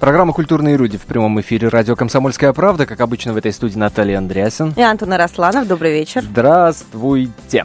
Программа «Культурные люди» в прямом эфире радио «Комсомольская правда». Как обычно, в этой студии Наталья Андреасин. И Антон Арасланов. Добрый вечер. Здравствуйте.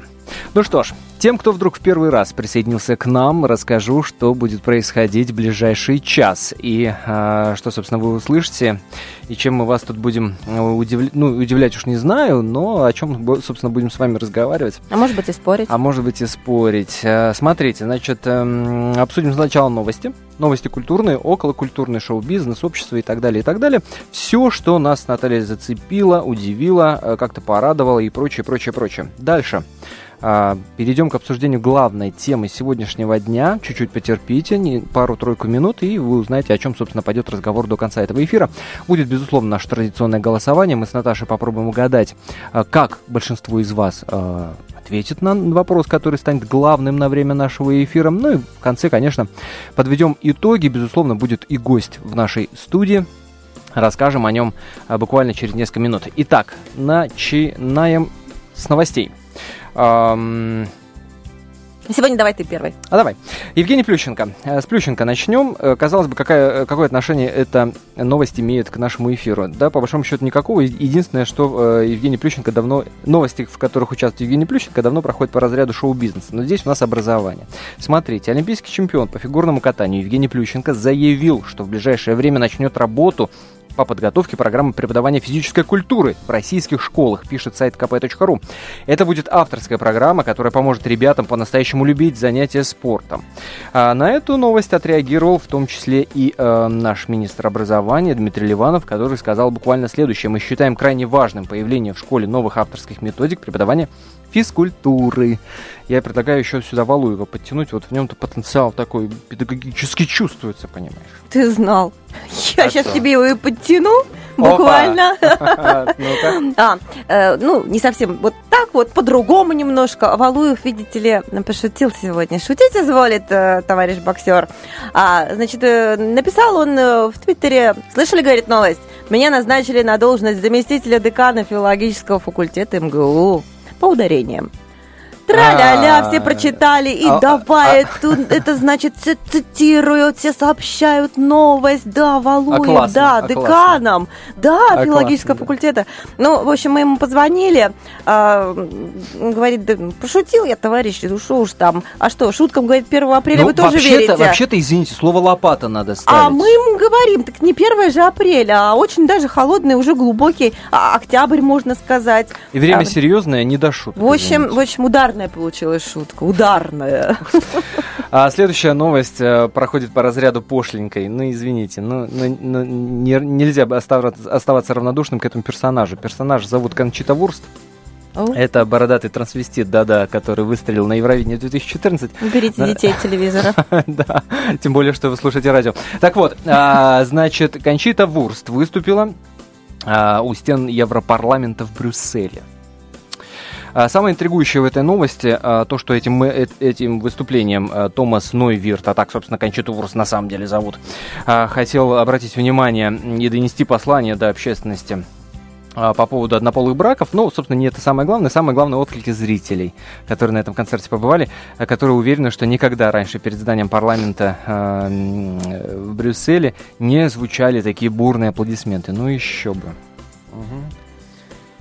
Ну что ж, тем, кто вдруг в первый раз присоединился к нам, расскажу, что будет происходить в ближайший час. И а, что, собственно, вы услышите, и чем мы вас тут будем э, удивлять, ну, удивлять уж не знаю, но о чем, собственно, будем с вами разговаривать. А может быть и спорить. А может быть и спорить. А, смотрите, значит, эм, обсудим сначала новости. Новости культурные, околокультурные, шоу-бизнес, общество и так далее, и так далее. Все, что нас, Наталья, зацепило, удивило, э, как-то порадовало и прочее, прочее, прочее. Дальше. А, перейдем к обсуждению главной темы сегодняшнего дня. Чуть-чуть потерпите, пару-тройку минут, и вы узнаете, о чем, собственно, пойдет разговор до конца этого эфира. Будет, безусловно, наше традиционное голосование. Мы с Наташей попробуем угадать, а, как большинство из вас а, ответит на вопрос, который станет главным на время нашего эфира. Ну и в конце, конечно, подведем итоги. Безусловно, будет и гость в нашей студии. Расскажем о нем буквально через несколько минут. Итак, начинаем с новостей. Сегодня давай ты первый. А давай. Евгений Плющенко. Э, с Плющенко начнем. Э, казалось бы, какая, какое отношение эта новость имеет к нашему эфиру? Да, по большому счету никакого. Единственное, что э, Евгений Плющенко давно... Новости, в которых участвует Евгений Плющенко, давно проходят по разряду шоу-бизнеса. Но здесь у нас образование. Смотрите, олимпийский чемпион по фигурному катанию Евгений Плющенко заявил, что в ближайшее время начнет работу по подготовке программы преподавания физической культуры в российских школах, пишет сайт kp.ru. Это будет авторская программа, которая поможет ребятам по-настоящему любить занятия спортом. А на эту новость отреагировал в том числе и э, наш министр образования Дмитрий Ливанов, который сказал буквально следующее. Мы считаем крайне важным появление в школе новых авторских методик преподавания физкультуры. Я предлагаю еще сюда Валуева подтянуть. Вот в нем-то потенциал такой педагогически чувствуется, понимаешь? Ты знал. Я а сейчас что? тебе его и подтяну. Буквально. а, э, ну, не совсем вот так вот, по-другому немножко. Валуев, видите ли, пошутил сегодня. Шутить изволит э, товарищ боксер. А, значит, э, написал он в Твиттере, слышали, говорит, новость? Меня назначили на должность заместителя декана филологического факультета МГУ по ударениям. Тра-ля-ля, все прочитали, и а, давай, а, это значит, цитируют, все сообщают новость, да, Валуев, да, деканом, да, филологического факультета. Ну, в общем, мы ему позвонили, а, говорит, пошутил я, товарищ, ну что уж там, а что, шуткам, говорит, 1 апреля ну, вы тоже верите? Вообще-то, извините, слово лопата надо ставить. А мы ему говорим, так не 1 же апреля, а очень даже холодный, уже глубокий октябрь, можно сказать. И время серьезное, не до шуток. В общем, в общем, ударное ударная получилась шутка, ударная. А следующая новость э, проходит по разряду пошленькой. Ну, извините, ну, ну, ну не, нельзя оставаться, оставаться равнодушным к этому персонажу. Персонаж зовут Кончита Вурст. Oh. Это бородатый трансвестит, да-да, который выстрелил на Евровидении 2014. Уберите детей от телевизора. да, тем более, что вы слушаете радио. Так вот, а, значит, Кончита Вурст выступила а, у стен Европарламента в Брюсселе. А, самое интригующее в этой новости а, то, что этим, э, этим выступлением а, Томас Нойвирт, а так, собственно, Кончиту Вурс на самом деле зовут, хотел обратить внимание и донести послание до общественности по поводу однополых браков. Но, собственно, не это самое главное. Самое главное отклики зрителей, которые на этом концерте побывали, которые уверены, что никогда раньше перед зданием парламента в Брюсселе не звучали такие бурные аплодисменты. Ну еще бы.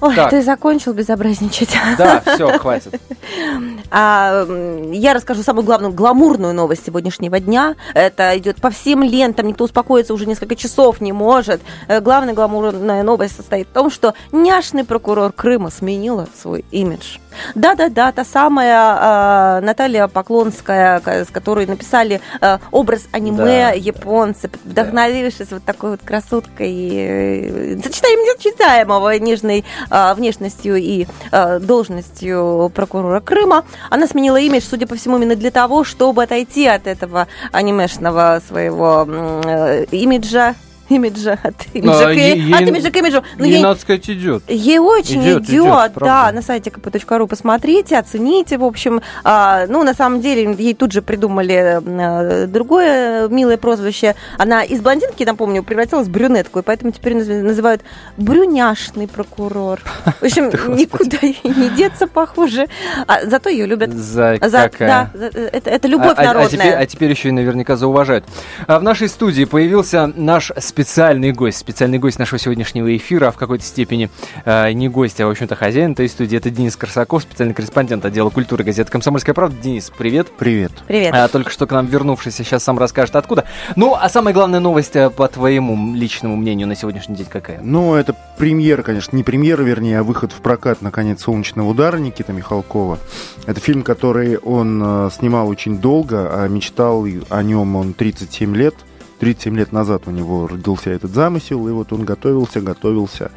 Ой, так. ты закончил безобразничать. Да, все, хватит. А, я расскажу самую главную гламурную новость сегодняшнего дня. Это идет по всем лентам, никто успокоиться уже несколько часов не может. Э, главная гламурная новость состоит в том, что няшный прокурор Крыма сменила свой имидж. Да-да-да, та самая э, Наталья Поклонская, с которой написали э, образ аниме да, японцы, вдохновившись да. вот такой вот красоткой, э, сочетаем нечитаемого нежной э, внешностью и э, должностью прокурора Крыма. Она сменила имидж, судя по всему, именно для того, чтобы отойти от этого анимешного своего э, имиджа имиджа, от имиджа, а, к, ей, от имиджа к имиджу. Но ей, надо сказать, идет. Ей очень идет, идет, идет да, на сайте kp.ru посмотрите, оцените, в общем. А, ну, на самом деле, ей тут же придумали а, другое милое прозвище. Она из блондинки, напомню, превратилась в брюнетку, и поэтому теперь называют брюняшный прокурор. В общем, никуда ей не деться, похоже. А, зато ее любят. За, за какая? Да, это, это любовь а, народная. А, а, теперь, а теперь еще и наверняка зауважают. А в нашей студии появился наш специальный гость. Специальный гость нашего сегодняшнего эфира, а в какой-то степени э, не гость, а, в общем-то, хозяин этой студии. Это Денис Корсаков, специальный корреспондент отдела культуры газеты «Комсомольская правда». Денис, привет. Привет. Привет. А, только что к нам вернувшийся сейчас сам расскажет, откуда. Ну, а самая главная новость, э, по твоему личному мнению, на сегодняшний день какая? Ну, это премьера, конечно, не премьера, вернее, а выход в прокат, наконец, «Солнечного удара» Никита Михалкова. Это фильм, который он э, снимал очень долго, а мечтал о нем он 37 лет. 37 лет назад у него родился этот замысел, и вот он готовился, готовился.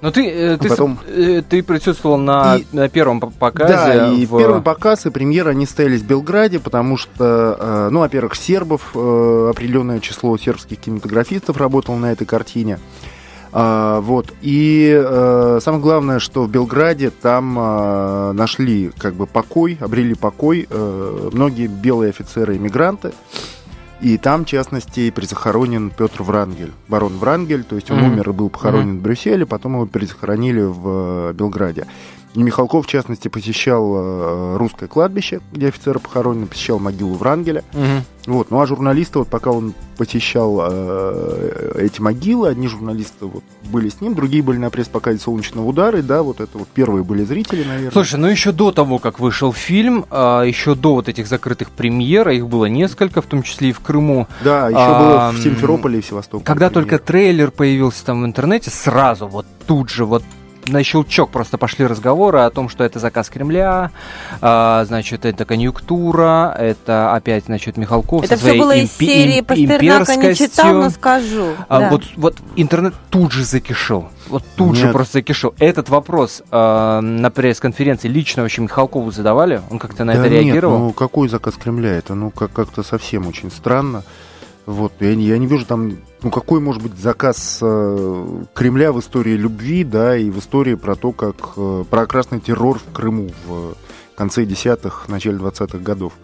Но ты, э, ты, Потом... э, ты присутствовал на, и, на первом показе. Да, и в... первый показ и премьера они стоялись в Белграде, потому что, э, ну, во-первых, сербов, э, определенное число сербских кинематографистов работало на этой картине. А, вот. И э, самое главное, что в Белграде там э, нашли как бы покой, обрели покой э, многие белые офицеры-иммигранты. И там, в частности, призахоронен Петр Врангель, барон Врангель, то есть он mm-hmm. умер и был похоронен mm-hmm. в Брюсселе, потом его перезахоронили в э, Белграде. И Михалков, в частности, посещал э, русское кладбище, где офицеры похоронены, посещал могилу Врангеля. Угу. Вот. Ну а журналисты, вот пока он посещал э, эти могилы, одни журналисты вот были с ним, другие были на пресс-показе «Солнечного удара», и да, вот это вот первые были зрители, наверное. Слушай, ну еще до того, как вышел фильм, э, еще до вот этих закрытых премьер, их было несколько, в том числе и в Крыму. Да, еще а, было в Симферополе и Севастополе. Когда премьер. только трейлер появился там в интернете, сразу вот тут же вот на щелчок просто пошли разговоры о том, что это заказ Кремля, а, значит, это конъюнктура, это опять, значит, Михалков Это все было импи- из серии Пастернака не читал, но скажу. А, да. вот, вот интернет тут же закишел. Вот тут Нет. же просто закишел. Этот вопрос э, на пресс-конференции лично вообще Михалкову задавали? Он как-то на да это реагировал? Нет, ну какой заказ Кремля? Это ну как- как-то совсем очень странно. Вот, я, я не вижу там, ну, какой может быть заказ э, Кремля в истории любви, да, и в истории про то, как, э, про красный террор в Крыму в конце десятых, начале двадцатых годов.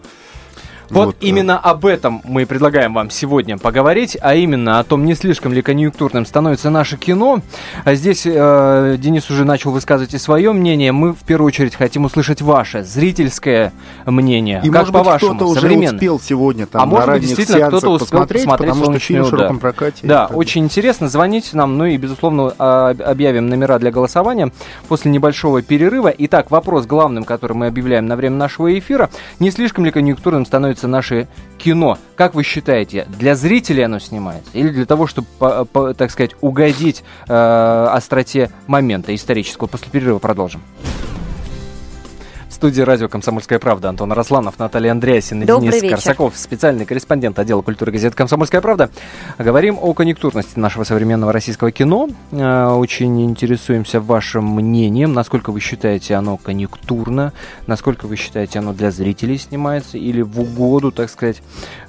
Вот, вот именно да. об этом мы предлагаем вам сегодня поговорить, а именно о том, не слишком ли конъюнктурным становится наше кино. А здесь э, Денис уже начал высказывать и свое мнение. Мы в первую очередь хотим услышать ваше зрительское мнение. И как по-вашему? Кто-то уже успел сегодня там а может быть, действительно кто-то успел посмотреть, посмотреть потому что фильм в широком прокате. Да, очень интересно. Звоните нам, ну и, безусловно, а, объявим номера для голосования после небольшого перерыва. Итак, вопрос главным, который мы объявляем на время нашего эфира. Не слишком ли конъюнктурным становится снимается наше кино. Как вы считаете, для зрителей оно снимается? Или для того, чтобы, по, по, так сказать, угодить э, остроте момента исторического? После перерыва продолжим студии радио «Комсомольская правда» Антон Росланов, Наталья Андреасин и Добрый Денис вечер. Корсаков, специальный корреспондент отдела культуры газеты «Комсомольская правда». Говорим о конъюнктурности нашего современного российского кино. Э, очень интересуемся вашим мнением. Насколько вы считаете оно конъюнктурно? Насколько вы считаете оно для зрителей снимается? Или в угоду, так сказать,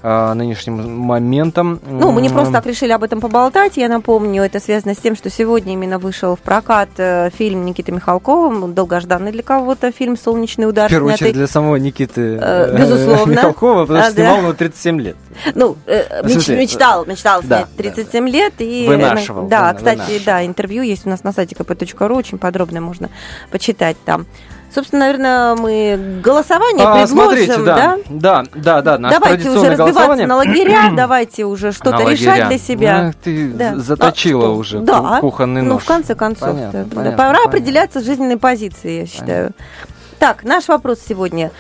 э, нынешним моментам? Ну, мы не просто так решили об этом поболтать. Я напомню, это связано с тем, что сегодня именно вышел в прокат э, фильм Никиты Михалкова, долгожданный для кого-то фильм «Солнечный мощный удар. В первую снятый, очередь для самого Никиты э, безусловно. Михалкова, потому а, что снимал его 37 лет. Ну, э, меч, мечтал, мечтал снять да, 37 да. лет. И, вынашивал. Да, кстати, вынашивал. да, интервью есть у нас на сайте kp.ru, очень подробно можно почитать там. Собственно, наверное, мы голосование а, предложим, смотрите, да? Да, да, да, наше Давайте уже разбиваться на лагеря, давайте уже что-то решать для себя. Ну, ты да. заточила а, уже да. кухонный нож. Ну, в конце концов. Понятно, да. понятно, Пора понятно. определяться с жизненной позицией, я считаю. Понятно. Так, наш вопрос сегодня.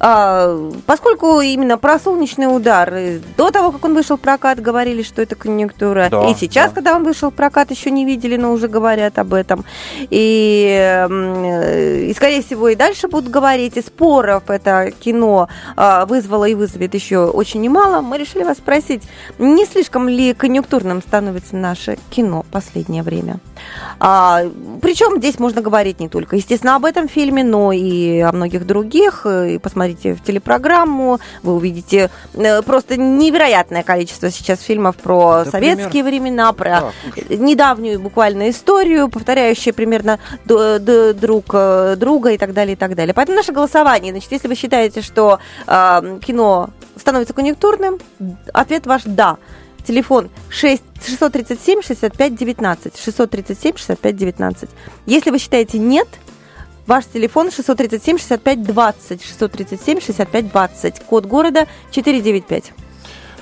А, поскольку именно про солнечный удар, до того, как он вышел в прокат, говорили, что это конъюнктура. Да, и сейчас, да. когда он вышел в прокат, еще не видели, но уже говорят об этом. И, и скорее всего, и дальше будут говорить. И споров это кино а, вызвало и вызовет еще очень немало. Мы решили вас спросить, не слишком ли конъюнктурным становится наше кино в последнее время? А, причем здесь можно говорить не только, естественно, об этом фильме, но и о многих других. И посмотреть посмотрите в телепрограмму, вы увидите э, просто невероятное количество сейчас фильмов про да, советские пример. времена, про да, недавнюю буквально историю, повторяющую примерно друг э, друга и так далее, и так далее. Поэтому наше голосование, значит, если вы считаете, что э, кино становится конъюнктурным, ответ ваш «да». Телефон 6, 637 65 19. 637 65 19. Если вы считаете нет, ваш телефон 637 65 20. 637 65 20. Код города 495.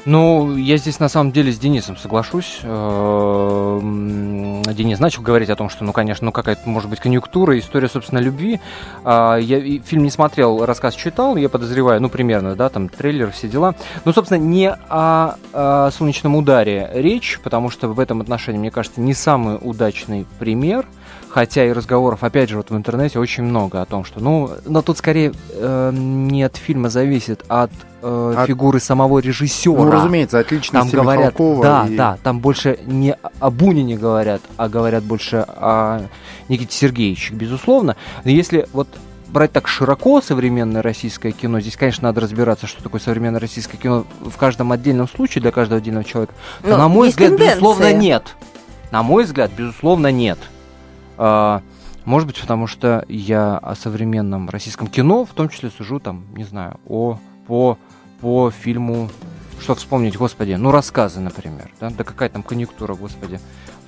Ну, я здесь на самом деле с Денисом соглашусь. Э, Денис начал говорить о том, что, ну, конечно, ну какая-то может быть конъюнктура, история, собственно, любви. А, я фильм не смотрел, рассказ читал, я подозреваю, ну, примерно, да, там трейлер, все дела. Ну, собственно, не о, о солнечном ударе речь, потому что в этом отношении, мне кажется, не самый удачный пример – хотя и разговоров, опять же, вот в интернете очень много о том, что, ну, но тут скорее э, не от фильма зависит, а от э, от... фигуры самого режиссера. Ну, разумеется, отлично. Там говорят, Михалкова да, и... да, там больше не о Бунине говорят, а говорят больше о Никите Сергеевиче, безусловно. Но если вот брать так широко современное российское кино, здесь, конечно, надо разбираться, что такое современное российское кино в каждом отдельном случае для каждого отдельного человека. Но, Но на мой взгляд, тенденция. безусловно, нет. На мой взгляд, безусловно, нет. А, может быть, потому что я о современном российском кино, в том числе сужу там, не знаю, о по по фильму, что вспомнить, господи, ну рассказы, например, да, да какая там конъюнктура, господи,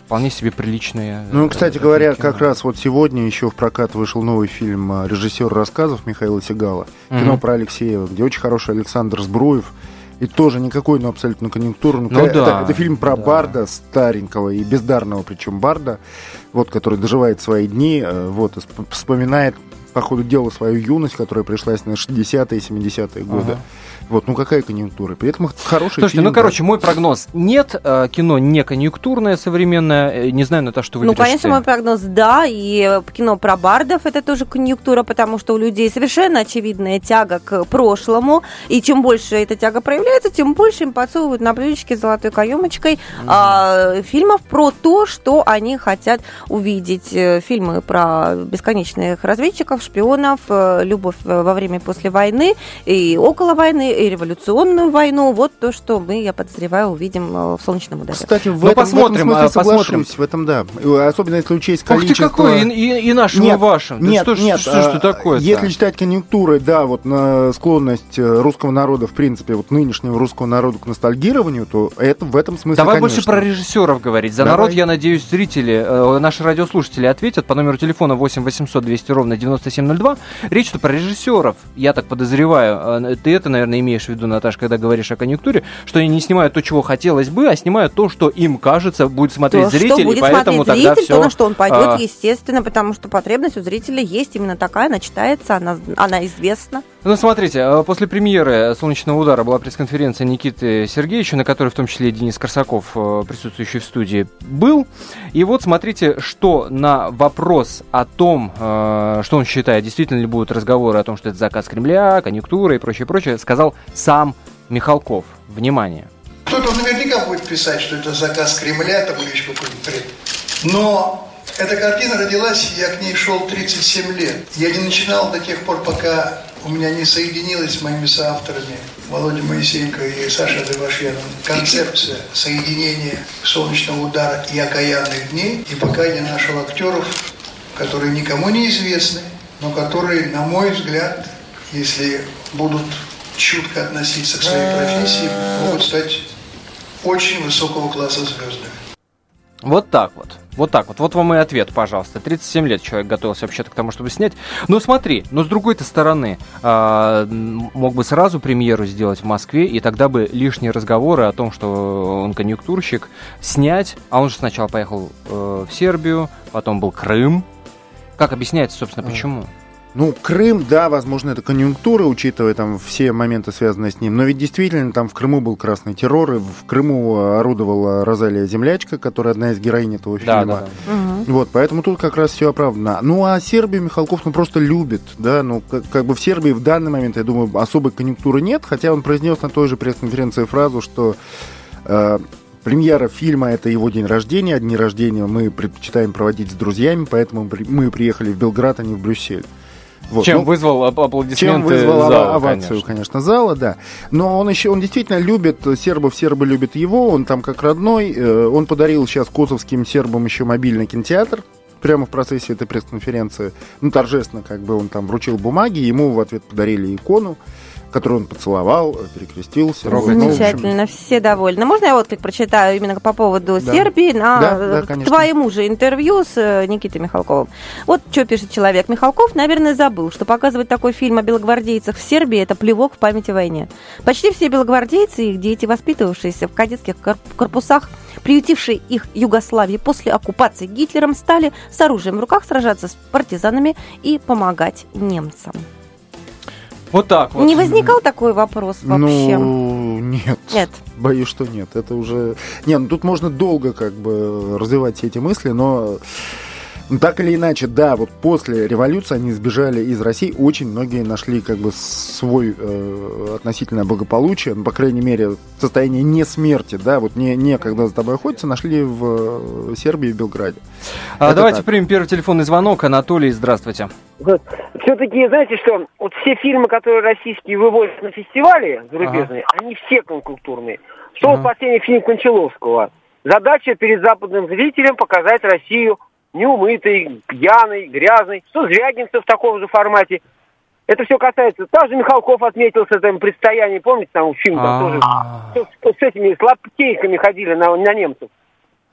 вполне себе приличные. Ну, кстати да, говоря, кино. как раз вот сегодня еще в прокат вышел новый фильм а, режиссер рассказов Михаила Сигала, кино mm-hmm. про Алексеева, где очень хороший Александр Сбруев, и тоже никакой, ну, абсолютно конъюнктурный. Ну, это, да, это фильм про да. Барда старенького и бездарного, причем Барда, вот, который доживает свои дни, э, вот, вспоминает по ходу дела свою юность, которая пришлась на 60-е и 70-е годы. Ага. Вот, ну какая конъюнктура? При этом хороший Слушайте, фильм, ну, короче, мой прогноз. Нет, э, кино не конъюнктурное современное. Э, не знаю, на то, что вы Ну, конечно, мой прогноз да. И кино про бардов это тоже конъюнктура, потому что у людей совершенно очевидная тяга к прошлому. И чем больше эта тяга проявляется, тем больше им подсовывают на блюдечке с золотой каемочкой угу. а, фильмов про то, что они хотят увидеть. Э, фильмы про бесконечных разведчиков, шпионов, любовь во время и после войны и около войны, и революционную войну. Вот то, что мы, я подозреваю, увидим э, в солнечном ударе. Кстати, в, ну, этом, посмотрим, в этом смысле посмотрим. в этом да. Особенно если учесть количество... Ух ты какой, и, и, и нашим, нет, и вашим. Нет, да что, нет, что, что, что а, такое -то? Если читать конъюнктуры, да, вот на склонность э, русского народа, в принципе, вот нынешнего русского народа к ностальгированию, то это в этом смысле, Давай конечно. больше про режиссеров говорить. За Давай. народ, я надеюсь, зрители, э, наши радиослушатели ответят по номеру телефона 8 800 200 ровно 9702. Речь идет про режиссеров, я так подозреваю. Ты это, наверное, имеешь в виду, Наташа, когда говоришь о конъюнктуре, что они не снимают то, чего хотелось бы, а снимают то, что им кажется будет смотреть то, зритель, будет и поэтому смотреть зритель, все... то, на что он пойдет, а... естественно, потому что потребность у зрителя есть именно такая, она читается, она, она известна. Ну, смотрите, э, после премьеры «Солнечного удара» была пресс-конференция Никиты Сергеевича, на которой в том числе Денис Корсаков, э, присутствующий в студии, был. И вот смотрите, что на вопрос о том, что он считает, действительно ли будут разговоры о том, что это заказ Кремля, конъюнктура и прочее, прочее, сказал сам Михалков. Внимание. Кто-то наверняка будет писать, что это заказ Кремля, там или еще какой-нибудь. Но эта картина родилась, я к ней шел 37 лет. Я не начинал до тех пор, пока у меня не соединилась с моими соавторами Володя Моисеенко и Саша Дебашьяном концепция соединения солнечного удара и окаянных дней. И пока я нашел актеров, которые никому не известны, но которые, на мой взгляд, если будут чутко относиться к своей профессии, могут стать очень высокого класса звездами. Вот так вот. Вот так вот. Вот вам и ответ, пожалуйста. 37 лет человек готовился вообще-то к тому, чтобы снять. Но смотри, но с другой-то стороны, э, мог бы сразу премьеру сделать в Москве, и тогда бы лишние разговоры о том, что он конъюнктурщик, снять. А он же сначала поехал э, в Сербию, потом был Крым. Как объясняется, собственно, почему? Ну, Крым, да, возможно, это конъюнктура, учитывая там все моменты, связанные с ним. Но ведь действительно там в Крыму был красный террор, и в Крыму орудовала Розалия Землячка, которая одна из героинь этого фильма. Да, да. Угу. Вот, поэтому тут как раз все оправдано. Ну, а Сербию Михалков, ну, просто любит, да, ну, как, как бы в Сербии в данный момент, я думаю, особой конъюнктуры нет, хотя он произнес на той же пресс-конференции фразу, что э, Премьера фильма – это его день рождения. Дни рождения мы предпочитаем проводить с друзьями, поэтому мы приехали в Белград, а не в Брюссель. Вот. Чем ну, вызвал аплодисменты Чем вызвал зала, овацию, конечно. конечно, зала, да. Но он еще, он действительно любит сербов, сербы любят его, он там как родной. Э, он подарил сейчас косовским сербам еще мобильный кинотеатр, прямо в процессе этой пресс-конференции, ну, торжественно, как бы он там вручил бумаги, ему в ответ подарили икону которую он поцеловал, перекрестился. Замечательно, все довольны. Можно я вот как прочитаю именно по поводу да. Сербии на да, да, твоему же интервью с э, Никитой Михалковым. Вот что пишет человек. Михалков, наверное, забыл, что показывать такой фильм о белогвардейцах в Сербии – это плевок в память о войне. Почти все белогвардейцы и их дети, воспитывавшиеся в кадетских корпусах, приютившие их Югославии после оккупации Гитлером, стали с оружием в руках сражаться с партизанами и помогать немцам. Вот так вот. Не возникал такой вопрос вообще? Ну, нет. Нет. Боюсь, что нет. Это уже... Не, ну тут можно долго как бы развивать все эти мысли, но так или иначе, да, вот после революции они сбежали из России. Очень многие нашли как бы свой э, относительное благополучие, ну, по крайней мере, состояние не смерти, да, вот не, не когда за тобой охотятся, нашли в э, Сербии и Белграде. А, давайте так. примем первый телефонный звонок. Анатолий, здравствуйте. Вот. Все-таки, знаете что, вот все фильмы, которые российские вывозят на фестивале зарубежные, ага. они все конкультурные. Что ага. последний фильм Кончаловского? Задача перед западным зрителем показать Россию неумытый, пьяный, грязный. Что Звягинцев в таком же формате. Это все касается... Также Михалков отметился в этом предстоянии, помните, там фильм там тоже с, с этими слабтейками ходили на, на немцев.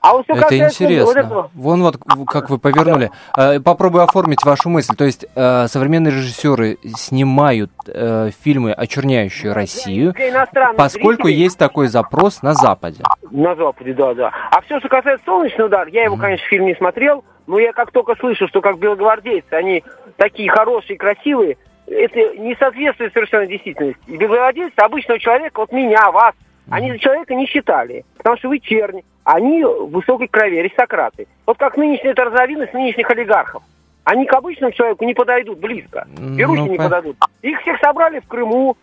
А вот это интересно. Вот этого... Вон вот как вы повернули. Э, попробую оформить вашу мысль. То есть э, современные режиссеры снимают э, фильмы, очерняющие Россию, поскольку зрителей... есть такой запрос на Западе. На Западе, да, да. А все, что касается «Солнечного удара», я его, mm. конечно, фильм не смотрел, но я как только слышу, что как белогвардейцы, они такие хорошие, красивые, это не соответствует совершенно действительности. Белогвардейцы обычного человека, вот меня, вас, они за человека не считали, потому что вы черни, они высокой крови, аристократы. Вот как нынешние торзовины с нынешних олигархов. Они к обычному человеку не подойдут близко. И руки ну, не по... подойдут. Их всех собрали в Крыму,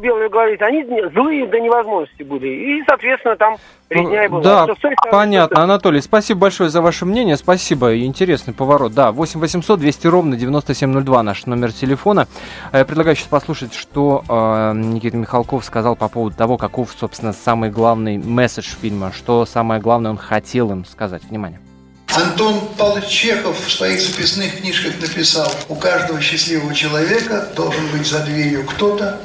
Белые говорит, они злые до невозможности были. И, соответственно, там резня и была. Да, что, понятно. Что... Анатолий, спасибо большое за ваше мнение. Спасибо. Интересный поворот. Да, 8 800 200 ровно 9702 наш номер телефона. Я э, предлагаю сейчас послушать, что э, Никита Михалков сказал по поводу того, каков, собственно, самый главный месседж фильма, что самое главное он хотел им сказать. Внимание. Антон Павлович Чехов в своих записных книжках написал, у каждого счастливого человека должен быть за дверью кто-то,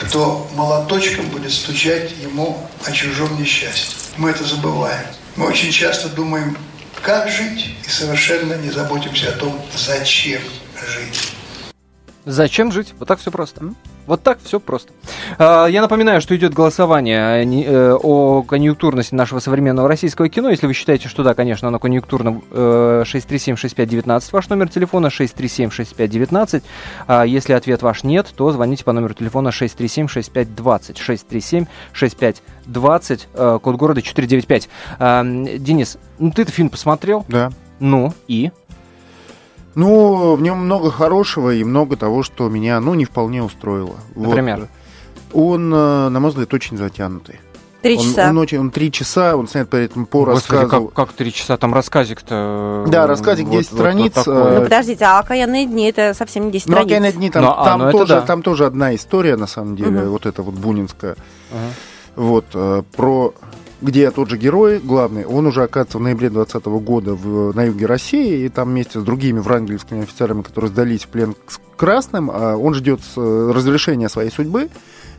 кто молоточком будет стучать ему о чужом несчастье. Мы это забываем. Мы очень часто думаем, как жить, и совершенно не заботимся о том, зачем жить. Зачем жить? Вот так все просто. Вот так все просто. А, я напоминаю, что идет голосование э, о конъюнктурности нашего современного российского кино. Если вы считаете, что да, конечно, оно конъюнктурно, 637-6519 ваш номер телефона, 637-6519. А если ответ ваш нет, то звоните по номеру телефона 637-6520. 637-6520, э, код города 495. А, Денис, ну ты этот фильм посмотрел? Да. Ну, и? Ну, в нем много хорошего и много того, что меня, ну, не вполне устроило. Например? Вот. Он, э, на мой взгляд, очень затянутый. Три часа. Он, он, очень, он три часа, он снят при этом по Господи, рассказу. Как, как три часа? Там рассказик-то... Да, рассказик 10 вот, страниц. Вот, вот э, ну, подождите, а «Окаянные дни» это совсем не 10 ну, страниц. Ну, «Окаянные дни» там, ну, а, там, ну, тоже, да. там тоже одна история, на самом деле, угу. вот эта вот бунинская. Угу. Вот, э, про где тот же герой главный, он уже оказывается в ноябре 2020 года в, на юге России, и там вместе с другими врангельскими офицерами, которые сдались в плен к красным, а он ждет э, разрешения своей судьбы.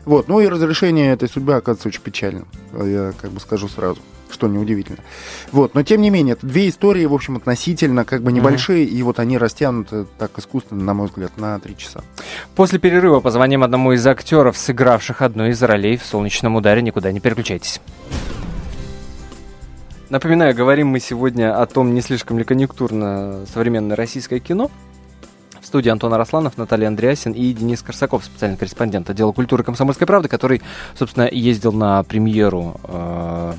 Вот. Ну и разрешение этой судьбы оказывается очень печальным, я как бы скажу сразу что неудивительно. Вот, но тем не менее, это две истории, в общем, относительно как бы небольшие, mm-hmm. и вот они растянуты так искусственно, на мой взгляд, на три часа. После перерыва позвоним одному из актеров, сыгравших одну из ролей в «Солнечном ударе». Никуда не переключайтесь. Напоминаю, говорим мы сегодня о том, не слишком ли конъюнктурно современное российское кино. В студии Антон Арасланов, Наталья Андреасин и Денис Корсаков, специальный корреспондент отдела культуры «Комсомольской правды», который, собственно, ездил на премьеру э,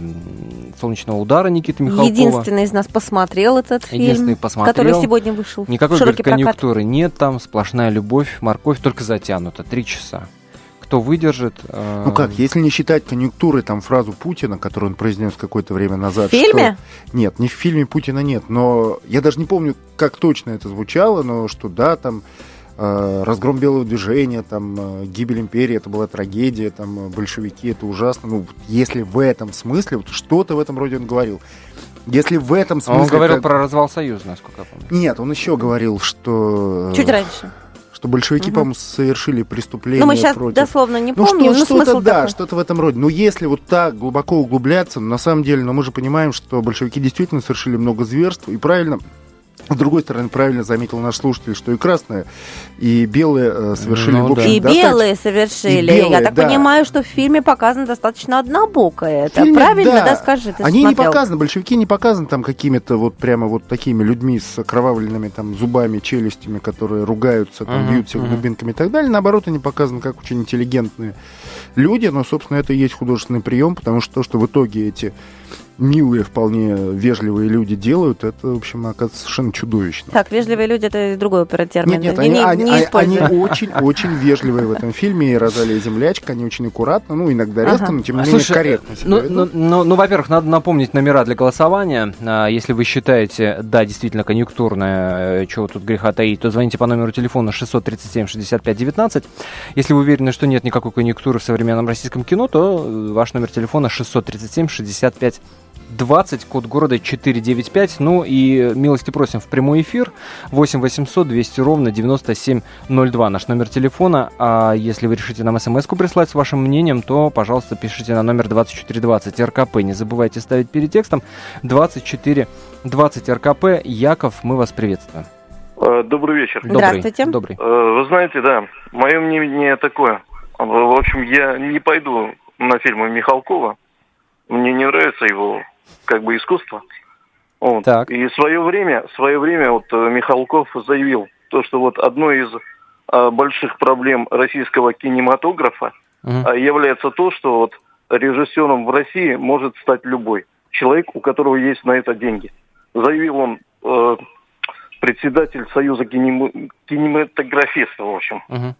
«Солнечного удара» Никиты Михалкова. Единственный из нас посмотрел этот фильм, посмотрел. который сегодня вышел. Никакой говорит, конъюнктуры нет, там сплошная любовь, морковь только затянута, три часа кто выдержит. Э... Ну как, если не считать конъюнктуры, там фразу Путина, которую он произнес какое-то время назад. В фильме? Что... Нет, не в фильме Путина нет, но я даже не помню, как точно это звучало, но что да, там э, разгром белого движения, там, э, гибель империи, это была трагедия, там, большевики, это ужасно. Ну, если в этом смысле, вот что-то в этом роде он говорил. Если в этом смысле... А он говорил как... про развал Союза, насколько я помню. Нет, он еще говорил, что... Чуть раньше что большевики, угу. по-моему, совершили преступление Ну, мы сейчас против... дословно не ну, помним, что, но что-то, смысл да, такой. что-то в этом роде. Но если вот так глубоко углубляться, на самом деле, но мы же понимаем, что большевики действительно совершили много зверств, и правильно с другой стороны, правильно заметил наш слушатель, что и красные, и белые э, совершили, ну, в общем, И белые совершили. И белые, Я так да. понимаю, что в фильме показано достаточно однобокое. Это фильме, правильно, да, да скажи? Ты Они смотрел. не показаны, большевики не показаны там какими-то вот прямо вот такими людьми с окровавленными там зубами, челюстями, которые ругаются, там, uh-huh, бьют всех uh-huh. дубинками и так далее. Наоборот, они показаны как очень интеллигентные люди, но, собственно, это и есть художественный прием, потому что то, что в итоге эти милые, вполне вежливые люди делают, это, в общем, оказывается совершенно чудовищно. Так, вежливые люди это другой термин. Нет, нет, они, не, они, не они очень-очень вежливые в этом фильме. И Розалия Землячка, они очень аккуратно, ну, иногда резко, ага. но тем не менее Слушай, корректно ну, ну, ну, ну, во-первых, надо напомнить номера для голосования. А, если вы считаете, да, действительно, конъюнктурное, э, чего тут греха таить, то звоните по номеру телефона 637-65-19. Если вы уверены, что нет никакой конъюнктуры в современном российском кино, то э, ваш номер телефона 637-65 20, код города 495. Ну и милости просим в прямой эфир 8 800 200 ровно 9702 наш номер телефона. А если вы решите нам смс-ку прислать с вашим мнением, то, пожалуйста, пишите на номер 2420 РКП. Не забывайте ставить перед текстом 2420 РКП. Яков, мы вас приветствуем. Э, добрый вечер. Добрый. Здравствуйте. Добрый. Э, вы знаете, да, мое мнение такое. В общем, я не пойду на фильмы Михалкова. Мне не нравится его как бы искусство. Вот. Так. И свое время, свое время вот э, Михалков заявил то, что вот одной из а, больших проблем российского кинематографа угу. а, является то, что вот режиссером в России может стать любой человек, у которого есть на это деньги. Заявил он э, председатель Союза кинем... кинематографистов, в общем. Угу.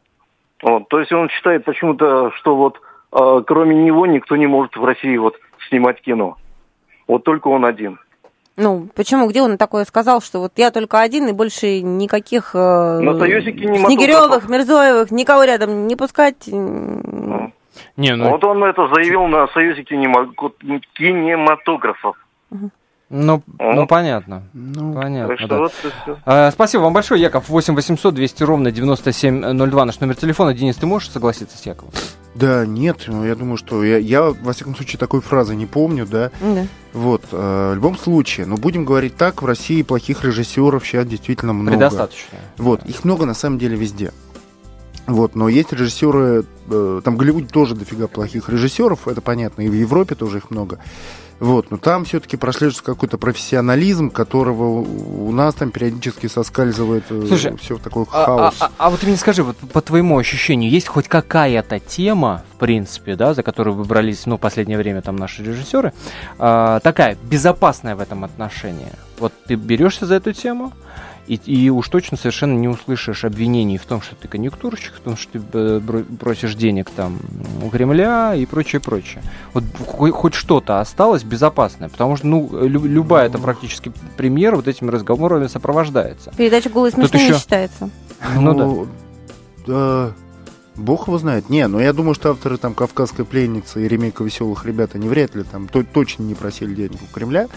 Вот, то есть он считает почему-то, что вот кроме него никто не может в России вот снимать кино. Вот только он один. Ну, почему? Где он такое сказал, что вот я только один и больше никаких э, Снегиревых, Мирзоевых, никого рядом не пускать? Ну. Не, ну... Вот он это заявил на Союзе кинематографов. Угу. Ну, а? ну понятно. Ну, понятно. Да. Вот а, спасибо вам большое, Яков. 8 800 200 ровно 9702 наш номер телефона. Денис, ты можешь согласиться с Яковом? Да, нет, ну, я думаю, что я, я, во всяком случае, такой фразы не помню, да. да. Вот, э, в любом случае, ну, будем говорить так, в России плохих режиссеров сейчас действительно много. Предостаточно. Вот, их много на самом деле везде. Вот, но есть режиссеры, э, там в Голливуде тоже дофига плохих режиссеров, это понятно, и в Европе тоже их много. Вот, но там все-таки прослеживается какой-то профессионализм, которого у нас там периодически соскальзывает э, Слушай, все в такой а, хаос. А, а, а вот ты мне скажи, вот по твоему ощущению, есть хоть какая-то тема, в принципе, да, за которую выбрались, ну, в последнее время там наши режиссеры, а, такая безопасная в этом отношении? Вот ты берешься за эту тему, и, и уж точно совершенно не услышишь обвинений в том, что ты конъюнктурщик, в том, что ты просишь денег там у Кремля и прочее, прочее. Вот хоть что-то осталось безопасное, потому что, ну, любая это практически премьера вот этими разговорами сопровождается. Передача «Голый смешно» еще... не считается. Ну, ну да. да. Бог его знает. Не, но я думаю, что авторы там «Кавказской пленницы» и ремейка «Веселых ребят» они вряд ли там то, точно не просили денег у Кремля.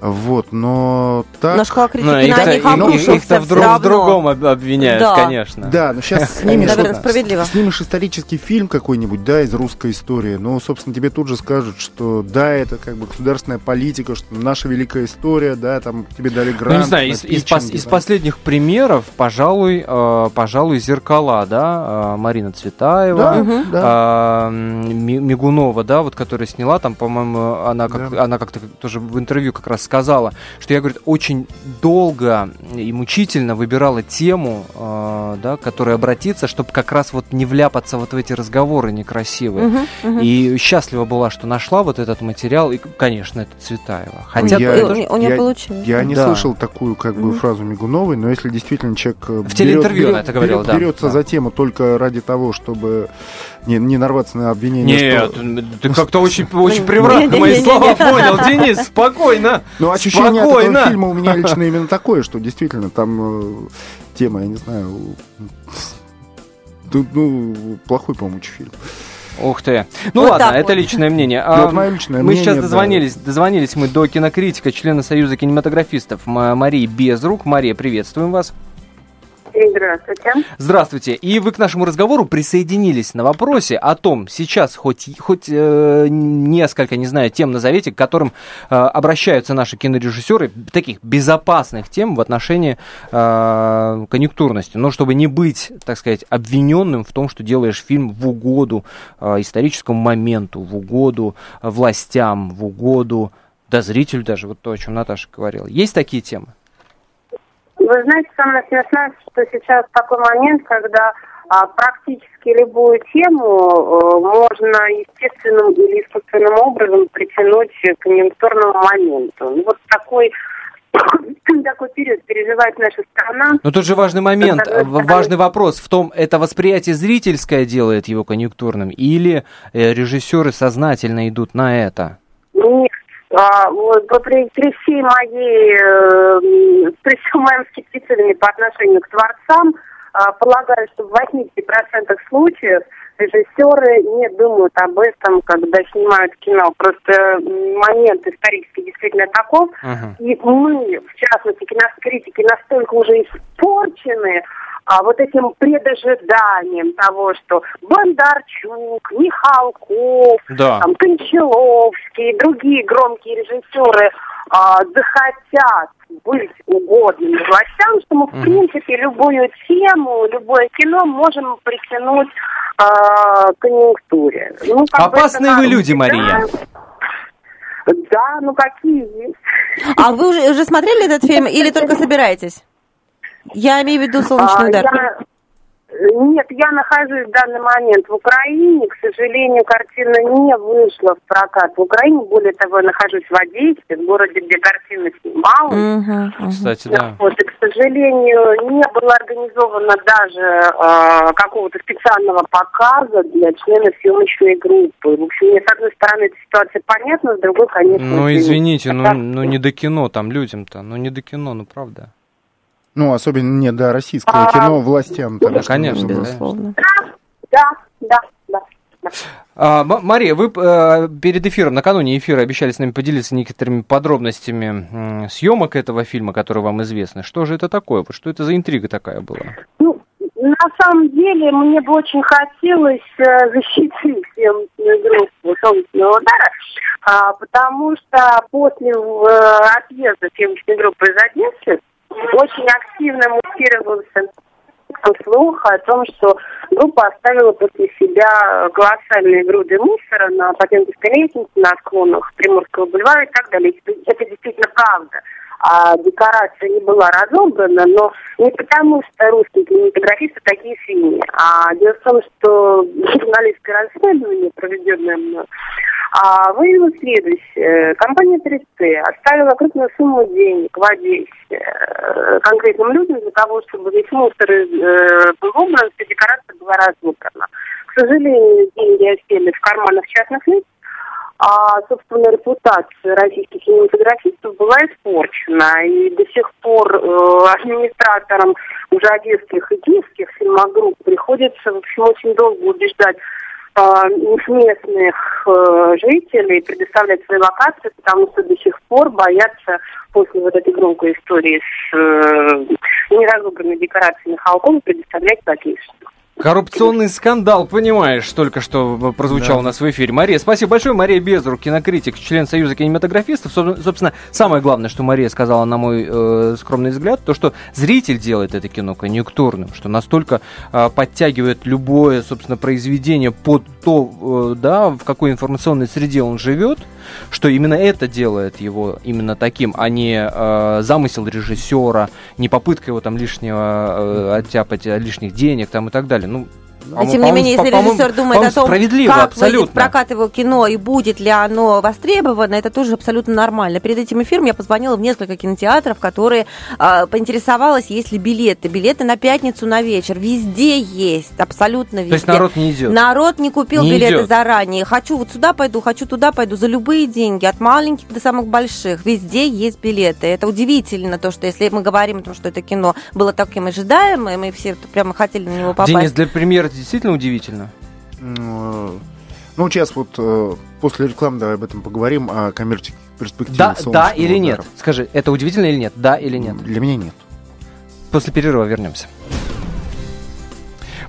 Вот, но так... Но школа критики их, на них обрушился Их-то в, друг, в другом обвиняют, да. конечно. Да, но сейчас снимешь, справедливо. снимешь исторический фильм какой-нибудь, да, из русской истории, ну, собственно, тебе тут же скажут, что да, это как бы государственная политика, что наша великая история, да, там тебе дали грант. Ну, не знаю, из, из, пос, из последних примеров, пожалуй, э, пожалуй, «Зеркала», да, э, Марина Цветаева, да, угу, да. Э, Мигунова, да, вот, которая сняла, там, по-моему, она, как, да. она как-то тоже в интервью как раз сказала, что я, говорит, очень долго и мучительно выбирала тему, э, да, которой обратиться, чтобы как раз вот не вляпаться вот в эти разговоры некрасивые. Угу, угу. И счастлива была, что нашла вот этот материал, и, конечно, это Цветаева. Хотя я, это, у, у нее получилось. Я не да. слышал такую как бы угу. фразу Мигуновой, но если действительно человек э, в телеинтервью берет, это говорила, берет, да. берется да. за тему только ради того, чтобы не, не нарваться на обвинение. Нет, что... ты как-то очень, очень превратно мои слова понял, Денис, спокойно. Ну, ощущение Спокойно. от этого фильма у меня лично именно такое, что действительно там э, тема, я не знаю, ну, плохой, по-моему, фильм. Ух ты. Ну вот ладно, это вот. личное мнение. А, мое личное мы мнение, сейчас дозвонились, да. дозвонились мы до кинокритика, члена Союза кинематографистов Марии Безрук. Мария, приветствуем вас. Здравствуйте. Здравствуйте. И вы к нашему разговору присоединились на вопросе о том, сейчас хоть, хоть э, несколько, не знаю, тем назовите, к которым э, обращаются наши кинорежиссеры, таких безопасных тем в отношении э, конъюнктурности. Но чтобы не быть, так сказать, обвиненным в том, что делаешь фильм в угоду э, историческому моменту, в угоду властям, в угоду да, зрителю даже, вот то, о чем Наташа говорила. Есть такие темы? Вы знаете, самое смешное, что сейчас такой момент, когда а, практически любую тему а, можно естественным или искусственным образом притянуть к конъюнктурному моменту. Ну, вот такой такой период переживает наша страна. Но тут же важный момент, важный вопрос в том, это восприятие зрительское делает его конъюнктурным, или э, режиссеры сознательно идут на это? Нет, а, при, при всей моей, э, при всем моем скептицизме по отношению к творцам, э, полагаю, что в 80% случаев режиссеры не думают об этом, когда снимают кино. Просто момент исторический действительно таков. Uh-huh. И мы, в частности, кинокритики, настолько уже испорчены, а, вот этим предожиданием того, что Бондарчук, Михалков, да. там, Кончаловский и другие громкие режиссеры а, захотят быть угодными властям, что мы, в принципе, любую тему, любое кино можем притянуть а, к конъюнктуре. Ну, Опасные бы, вы люди, Мария. Да, ну какие есть. А вы уже, уже смотрели этот фильм или только собираетесь? Я имею в виду солнечный а, удар. Я... Нет, я нахожусь в данный момент в Украине. К сожалению, картина не вышла в прокат в Украине. Более того, я нахожусь в Одессе, в городе, где картина снималась. Угу, Кстати, да. Вот, и, к сожалению, не было организовано даже э, какого-то специального показа для членов съемочной группы. В общем, мне, с одной стороны, эта ситуация понятна, с другой, конечно... Ну, извините, ну, ну не до кино там людям-то, ну не до кино, ну правда. Ну, особенно не да, российское а, кино властям. Да, конечно, безусловно. Да, да, да. А, Мария, вы э, перед эфиром, накануне эфира обещали с нами поделиться некоторыми подробностями съемок этого фильма, которые вам известны. Что же это такое? Что это за интрига такая была? Ну, на самом деле, мне бы очень хотелось э, защитить съемочную группу «Солнечного удара», а, потому что после э, отъезда съемочной группы из Одессы очень активно мутировался слух о том, что группа оставила после себя колоссальные груды мусора на Потемкинской лестнице, на склонах Приморского бульвара и так далее. Это действительно правда. А декорация не была разобрана, но не потому, что русские кинематографисты такие свиньи, а дело в том, что журналистское расследование, проведенное мною, а выявила следующее. Компания 3C оставила крупную сумму денег в Одессе э, конкретным людям для того, чтобы весь мусор э, был убран, вся декорация была разобрана. К сожалению, деньги осели в карманах частных лиц, а, собственно, репутация российских кинематографистов была испорчена. И до сих пор э, администраторам уже одесских и киевских фильмогрупп приходится, в общем, очень долго убеждать а, местных э, жителей предоставлять свои локации, потому что до сих пор боятся после вот этой громкой истории с э, неразобранной декорацией Михалкова предоставлять location. Коррупционный скандал, понимаешь, только что прозвучал да. у нас в эфире. Мария, спасибо большое. Мария Безрук, кинокритик, член Союза кинематографистов. Собственно, самое главное, что Мария сказала, на мой э, скромный взгляд, то, что зритель делает это кино конъюнктурным, что настолько э, подтягивает любое, собственно, произведение под то, э, да, в какой информационной среде он живет, что именно это делает его именно таким, а не э, замысел режиссера, не попытка его там лишнего э, оттяпать лишних денег там и так далее. Ну, Но, тем не менее, если режиссер думает о том, как абсолютно. выйдет в прокат его кино и будет ли оно востребовано, это тоже абсолютно нормально. Перед этим эфиром я позвонила в несколько кинотеатров, которые э, поинтересовалась, есть ли билеты. Билеты на пятницу на вечер. Везде есть, абсолютно везде. То есть народ не идет? Народ не купил не билеты идет. заранее. Хочу вот сюда пойду, хочу туда пойду. За любые деньги, от маленьких до самых больших. Везде есть билеты. Это удивительно, то, что если мы говорим о том, что это кино было таким ожидаемым, и все прямо хотели на него попасть. Денис, для премьеры действительно удивительно. Ну, ну, сейчас вот э, после рекламы давай об этом поговорим, о коммерческих перспективах. Да, да или нет? Скажи, это удивительно или нет? Да или нет? Для меня нет. После перерыва вернемся.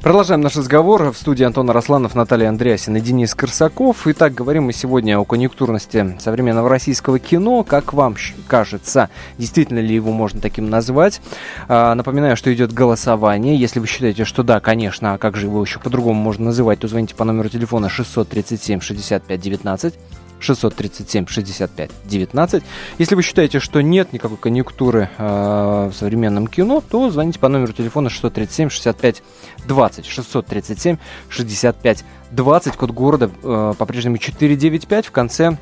Продолжаем наш разговор. В студии Антона Росланов, Наталья Андреасин и Денис Корсаков. Итак, говорим мы сегодня о конъюнктурности современного российского кино. Как вам кажется, действительно ли его можно таким назвать? А, напоминаю, что идет голосование. Если вы считаете, что да, конечно, а как же его еще по-другому можно называть, то звоните по номеру телефона 637 65 19. 637 65 19. Если вы считаете, что нет никакой конъюнктуры э, в современном кино, то звоните по номеру телефона 637 65 20. 637 65 20. Код города э, по-прежнему 495. В конце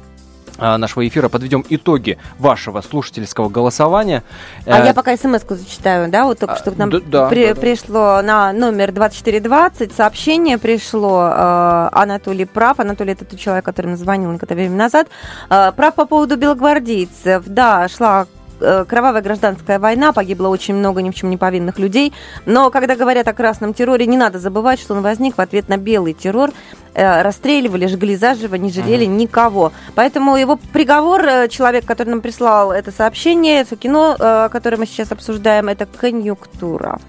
нашего эфира подведем итоги вашего слушательского голосования. А э, я пока смс-ку зачитаю, да, вот только а, что к нам да, при, да, пришло на номер 2420 сообщение пришло, э, Анатолий прав, Анатолий это тот человек, который мне звонил некоторое время назад, э, прав по поводу белогвардейцев, да, шла кровавая гражданская война, погибло очень много ни в чем не повинных людей. Но когда говорят о красном терроре, не надо забывать, что он возник в ответ на белый террор. Э, расстреливали, жгли заживо, не жалели uh-huh. никого. Поэтому его приговор, э, человек, который нам прислал это сообщение, это кино, которое мы сейчас обсуждаем, это конъюнктура.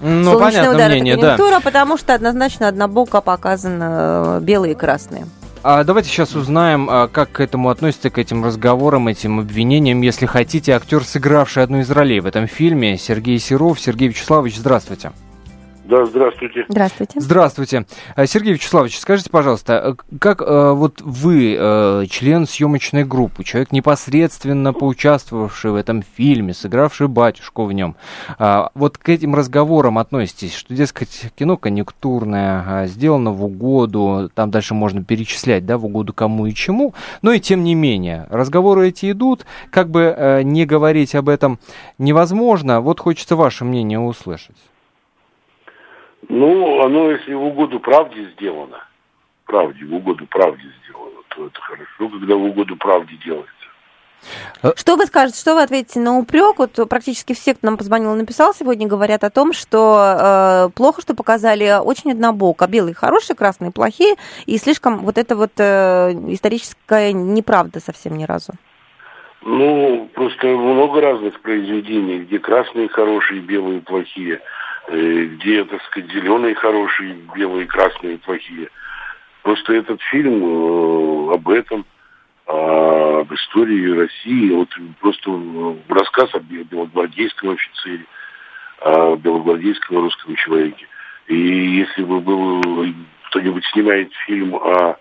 Ну, Солнечный понятно удар мнение, это конъюнктура, да. потому что однозначно однобоко показано белые и красные. А давайте сейчас узнаем, а, как к этому относится, к этим разговорам, этим обвинениям, если хотите, актер, сыгравший одну из ролей в этом фильме, Сергей Серов. Сергей Вячеславович, здравствуйте. Да, здравствуйте. Здравствуйте. Здравствуйте. А, Сергей Вячеславович, скажите, пожалуйста, э, как э, вот вы, э, член съемочной группы, человек, непосредственно поучаствовавший в этом фильме, сыгравший батюшку в нем, а, вот к этим разговорам относитесь, что, дескать, кино конъюнктурное, а, сделано в угоду, там дальше можно перечислять, да, в угоду кому и чему, но и тем не менее, разговоры эти идут, как бы не говорить об этом невозможно, вот хочется ваше мнение услышать. Ну, оно, если в угоду правде сделано, правде, в угоду правде сделано, то это хорошо, когда в угоду правде делается. Э, что вы скажете, что вы ответите на упрек? Вот практически все, кто нам позвонил и написал сегодня, говорят о том, что э, плохо, что показали очень однобоко. Белые хорошие, красные плохие, и слишком вот это вот э, историческая неправда совсем ни разу. Ну, просто много разных произведений, где красные хорошие, белые плохие. Э, где, так сказать, зеленые хорошие, белые, красные плохие. Просто этот фильм э, об этом, а, об истории России, вот просто рассказ о белогвардейском офицере, о белогвардейском русском человеке. И если бы был кто-нибудь снимает фильм о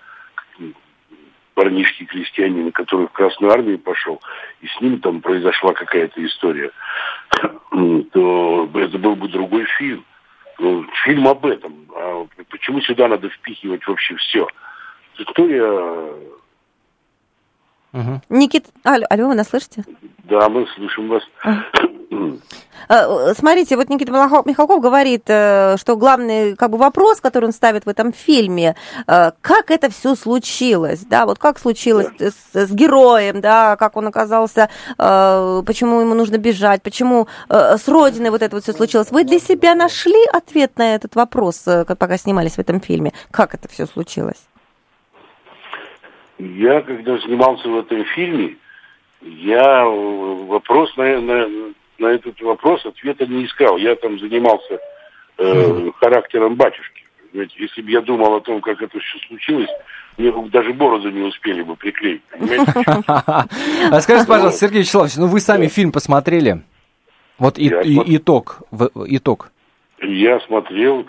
парнишке крестьянина, который в Красную Армию пошел, и с ним там произошла какая-то история, то это был бы другой фильм. Ну, фильм об этом. А почему сюда надо впихивать вообще все? История... Угу. Никит, алло, алло, вы нас слышите? Да, мы слышим вас. А. Э, смотрите, вот Никита Михалков говорит, э, что главный как бы вопрос, который он ставит в этом фильме, э, как это все случилось, да, вот как случилось с, с героем, да, как он оказался, почему ему нужно бежать, почему с родиной вот это вот все случилось. Вы для себя нашли ответ на этот вопрос, пока снимались в этом фильме? Как это все случилось? Я, когда снимался в этом фильме, я вопрос на, на, этот вопрос ответа не искал. Я там занимался э, характером батюшки. Ведь если бы я думал о том, как это все случилось, мне бы даже бороду не успели бы приклеить. А скажите, пожалуйста, Сергей Вячеславович, ну вы сами фильм посмотрели? Вот и, и, итог, итог. Я смотрел,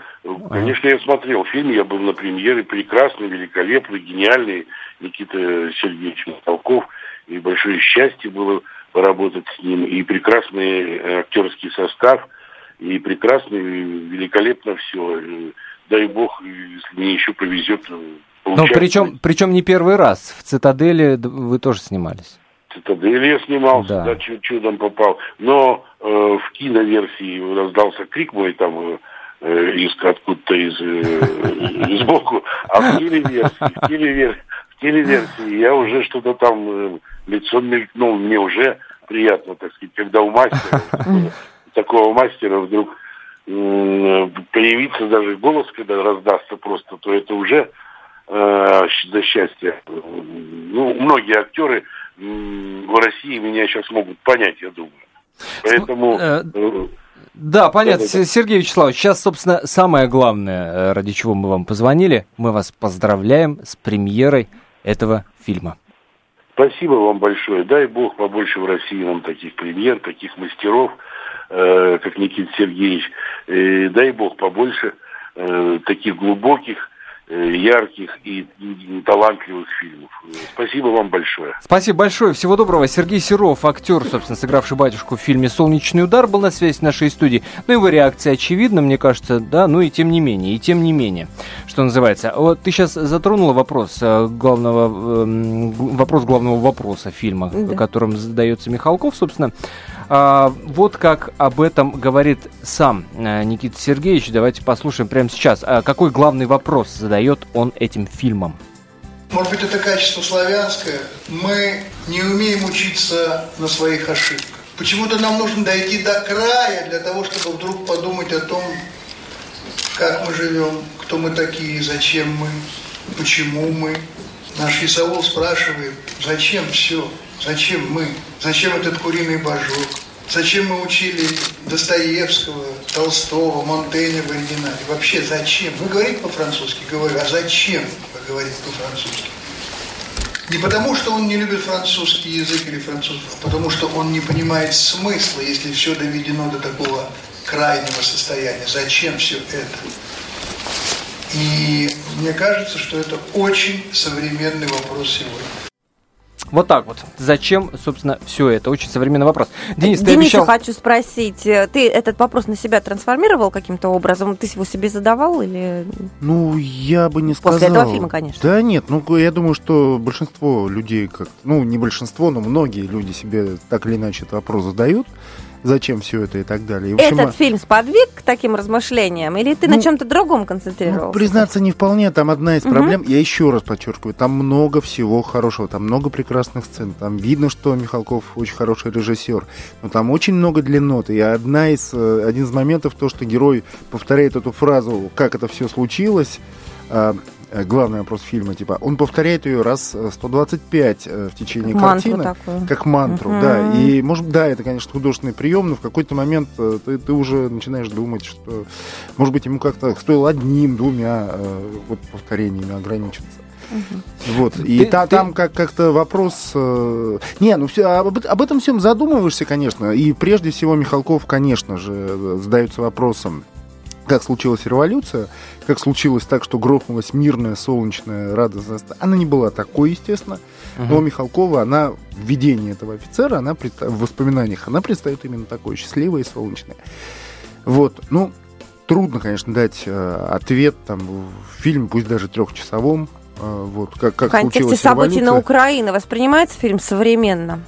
конечно, я смотрел фильм, я был на премьере, прекрасный, великолепный, гениальный Никита Сергеевич Михалков, и большое счастье было поработать с ним, и прекрасный э, актерский состав, и прекрасный, великолепно все. дай бог, если мне еще повезет. Ну, причем, причем не первый раз. В «Цитадели» вы тоже снимались. «Цитадели» я снимался, да, да чудом попал. Но э, в киноверсии раздался крик мой там э, из откуда-то из э, сбоку, а в телеверсии, в телеверсии, в телеверсии я уже что-то там э, лицо мелькнул, мне уже приятно, так сказать, когда у мастера, такого мастера вдруг появится даже голос, когда раздастся просто, то это уже э, до счастья. Ну, многие актеры в России меня сейчас могут понять, я думаю. Поэтому... Э, э, да, понятно, да, да, Сергей Вячеславович, сейчас, собственно, самое главное, э, ради чего мы вам позвонили, мы вас поздравляем с премьерой этого фильма. Спасибо вам большое. Дай бог побольше в России нам таких премьер, таких мастеров, э, как Никита Сергеевич. Э, дай бог побольше э, таких глубоких, ярких и талантливых фильмов. Спасибо вам большое. Спасибо большое. Всего доброго. Сергей Серов, актер, собственно, сыгравший батюшку в фильме «Солнечный удар», был на связи с нашей студией. Ну, его реакция очевидна, мне кажется, да, ну и тем не менее, и тем не менее, что называется. Вот ты сейчас затронула вопрос э, главного, эм, вопрос главного вопроса фильма, да. которым задается Михалков, собственно. А, вот как об этом говорит сам э, Никита Сергеевич. Давайте послушаем прямо сейчас. А какой главный вопрос задает он этим фильмам? Может быть, это качество славянское. Мы не умеем учиться на своих ошибках. Почему-то нам нужно дойти до края для того, чтобы вдруг подумать о том, как мы живем, кто мы такие, зачем мы, почему мы. Наш Исаул спрашивает, зачем все? Зачем мы? Зачем этот куриный божок? Зачем мы учили Достоевского, Толстого, Монтенья в оригинале? Вообще зачем? Вы говорите по-французски? Говорю. А зачем вы говорите по-французски? Не потому, что он не любит французский язык или французов, а потому, что он не понимает смысла, если все доведено до такого крайнего состояния. Зачем все это? И мне кажется, что это очень современный вопрос сегодня. Вот так вот. Зачем, собственно, все это? Очень современный вопрос. Денис, ты Дениса обещал... хочу спросить. Ты этот вопрос на себя трансформировал каким-то образом? Ты его себе задавал или... Ну, я бы не сказал. После этого фильма, конечно. Да нет, ну, я думаю, что большинство людей, как, ну, не большинство, но многие люди себе так или иначе этот вопрос задают зачем все это и так далее. И, общем, Этот а... фильм сподвиг к таким размышлениям, или ты ну, на чем-то другом концентрировался? Ну, признаться, не вполне. Там одна из угу. проблем, я еще раз подчеркиваю, там много всего хорошего, там много прекрасных сцен, там видно, что Михалков очень хороший режиссер, но там очень много длинноты. И одна из, э, один из моментов, то, что герой повторяет эту фразу, как это все случилось, а, главный вопрос фильма, типа, он повторяет ее раз 125 э, в течение мантру картины, такую. как мантру, угу. да. И, может, да, это, конечно, художественный прием, но в какой-то момент э, ты, ты уже начинаешь думать, что, может быть, ему как-то стоило одним, двумя вот, повторениями ограничиться. Угу. Вот. И ты, та, ты... там как- как-то вопрос... Э... Не, ну все, об, об этом всем задумываешься, конечно. И прежде всего Михалков, конечно же, задается вопросом, как случилась революция, как случилось так, что грохнулась мирная, солнечная, радостная. Она не была такой, естественно. Uh-huh. Но Михалкова, она в видении этого офицера, она в воспоминаниях, она предстает именно такой, счастливой и солнечной. Вот, ну, трудно, конечно, дать э, ответ там в фильме, пусть даже трехчасовом, э, вот, как, как в контексте событий революция. на Украине воспринимается фильм современно?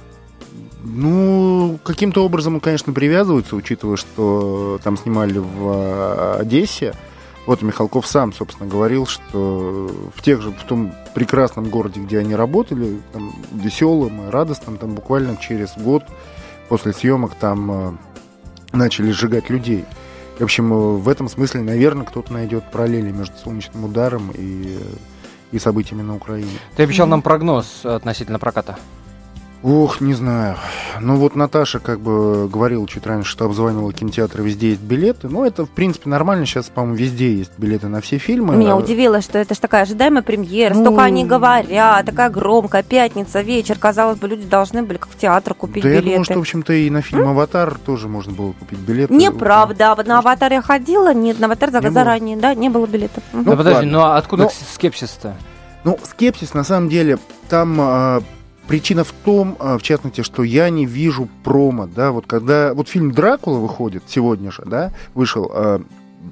Ну, каким-то образом он, конечно, привязывается, учитывая, что там снимали в а, Одессе. Вот Михалков сам, собственно, говорил, что в тех же, в том прекрасном городе, где они работали, там, веселым и радостным, там буквально через год после съемок там э, начали сжигать людей. В общем, в этом смысле, наверное, кто-то найдет параллели между солнечным ударом и, и событиями на Украине. Ты обещал нам прогноз относительно проката. Ох, не знаю. Ну вот Наташа как бы говорила чуть раньше, что обзванивала кинотеатры, везде есть билеты. Ну это, в принципе, нормально. Сейчас, по-моему, везде есть билеты на все фильмы. Меня удивило, что это же такая ожидаемая премьера. Ну... Столько они говорят, такая громкая пятница, вечер. Казалось бы, люди должны были как в театр купить да билеты. Да я думаю, что, в общем-то, и на фильм «Аватар» тоже можно было купить билеты. Неправда. На «Аватар» я ходила, нет, на «Аватар» не заранее, было. да, не было билетов. Ну, да подожди, ну а откуда Но... скепсис-то? Ну, скепсис, на самом деле, там а, Причина в том, а, в частности, что я не вижу промо, да, вот когда, вот фильм «Дракула» выходит сегодня же, да, вышел, а,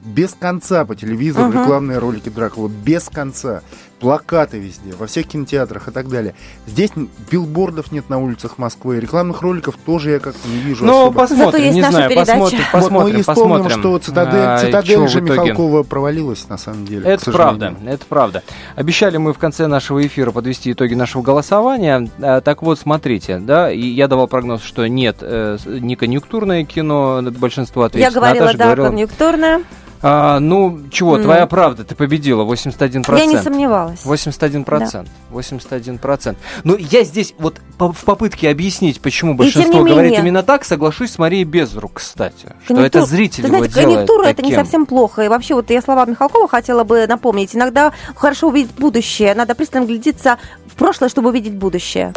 без конца по телевизору угу. рекламные ролики Дракулы, без конца плакаты везде, во всех кинотеатрах и так далее. Здесь билбордов нет на улицах Москвы, рекламных роликов тоже я как-то не вижу Ну, особо. посмотрим, не знаю, посмотрим, посмотрим, вот мы посмотрим. что цитадель, а, цитадель же Михалкова провалилась на самом деле. Это правда, это правда. Обещали мы в конце нашего эфира подвести итоги нашего голосования. А, так вот, смотрите, да, и я давал прогноз, что нет, э, не конъюнктурное кино, большинство ответит. Я говорила, Наташа да, говорила, конъюнктурное. А, ну, чего, mm. твоя правда, ты победила, 81%. Я не сомневалась. 81%. Да. 81%. Ну, я здесь вот по, в попытке объяснить, почему большинство менее, говорит именно так, соглашусь с Марией Безрук, кстати. Конъюнктур... Что это зритель Ты знаете, конъюнктура это не совсем плохо. И вообще, вот я слова Михалкова хотела бы напомнить. Иногда хорошо увидеть будущее. Надо пристально глядеться в прошлое, чтобы увидеть будущее.